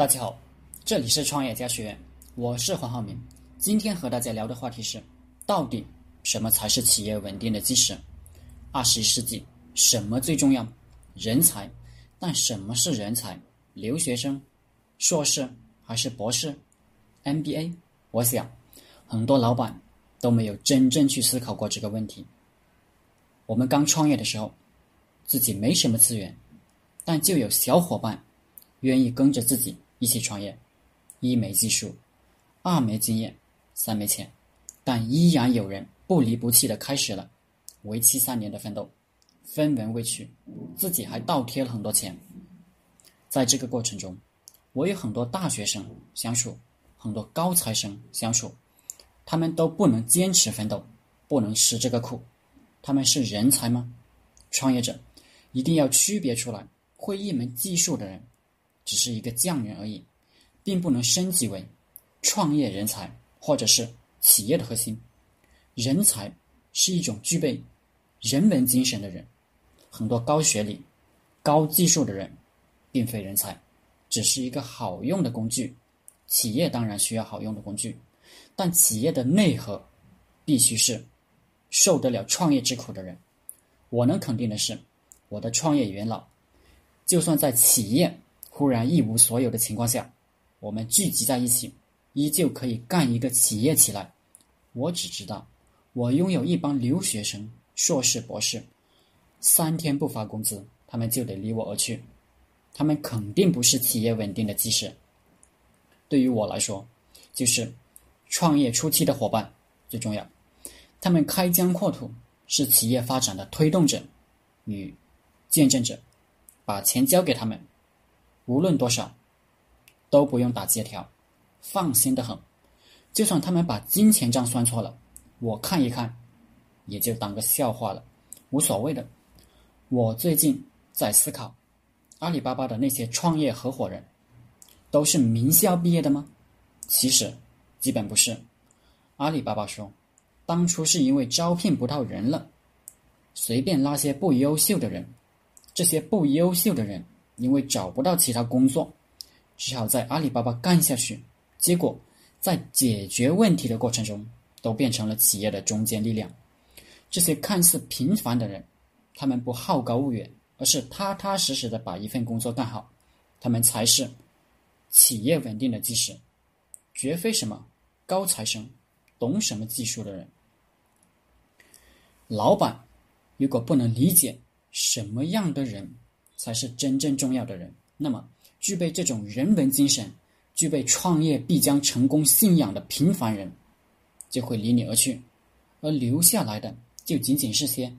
大家好，这里是创业家学院，我是黄浩明。今天和大家聊的话题是，到底什么才是企业稳定的基石？二十一世纪什么最重要？人才。但什么是人才？留学生、硕士还是博士？MBA？我想，很多老板都没有真正去思考过这个问题。我们刚创业的时候，自己没什么资源，但就有小伙伴愿意跟着自己一起创业。一没技术，二没经验，三没钱，但依然有人不离不弃的开始了为期三年的奋斗，分文未取，自己还倒贴了很多钱。在这个过程中，我有很多大学生相处。很多高材生相处，他们都不能坚持奋斗，不能吃这个苦，他们是人才吗？创业者一定要区别出来，会一门技术的人只是一个匠人而已，并不能升级为创业人才或者是企业的核心。人才是一种具备人文精神的人，很多高学历、高技术的人并非人才，只是一个好用的工具。企业当然需要好用的工具，但企业的内核必须是受得了创业之苦的人。我能肯定的是，我的创业元老，就算在企业忽然一无所有的情况下，我们聚集在一起，依旧可以干一个企业起来。我只知道，我拥有一帮留学生、硕士、博士，三天不发工资，他们就得离我而去，他们肯定不是企业稳定的基石。对于我来说，就是创业初期的伙伴最重要。他们开疆扩土，是企业发展的推动者与见证者。把钱交给他们，无论多少，都不用打借条，放心的很。就算他们把金钱账算错了，我看一看，也就当个笑话了，无所谓的。我最近在思考，阿里巴巴的那些创业合伙人。都是名校毕业的吗？其实，基本不是。阿里巴巴说，当初是因为招聘不到人了，随便拉些不优秀的人。这些不优秀的人因为找不到其他工作，只好在阿里巴巴干下去。结果，在解决问题的过程中，都变成了企业的中坚力量。这些看似平凡的人，他们不好高骛远，而是踏踏实实的把一份工作干好，他们才是。企业稳定的基石，绝非什么高材生、懂什么技术的人。老板如果不能理解什么样的人才是真正重要的人，那么具备这种人文精神、具备创业必将成功信仰的平凡人，就会离你而去，而留下来的就仅仅是些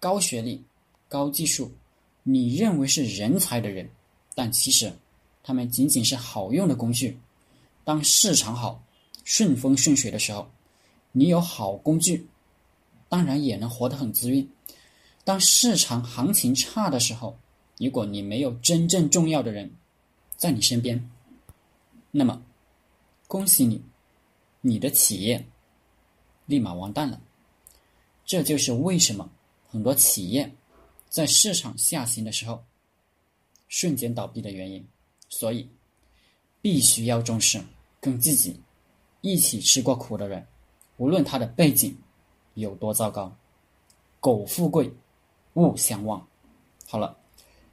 高学历、高技术、你认为是人才的人，但其实。他们仅仅是好用的工具。当市场好、顺风顺水的时候，你有好工具，当然也能活得很滋润。当市场行情差的时候，如果你没有真正重要的人在你身边，那么恭喜你，你的企业立马完蛋了。这就是为什么很多企业在市场下行的时候瞬间倒闭的原因。所以，必须要重视跟自己一起吃过苦的人，无论他的背景有多糟糕。苟富贵，勿相忘。好了，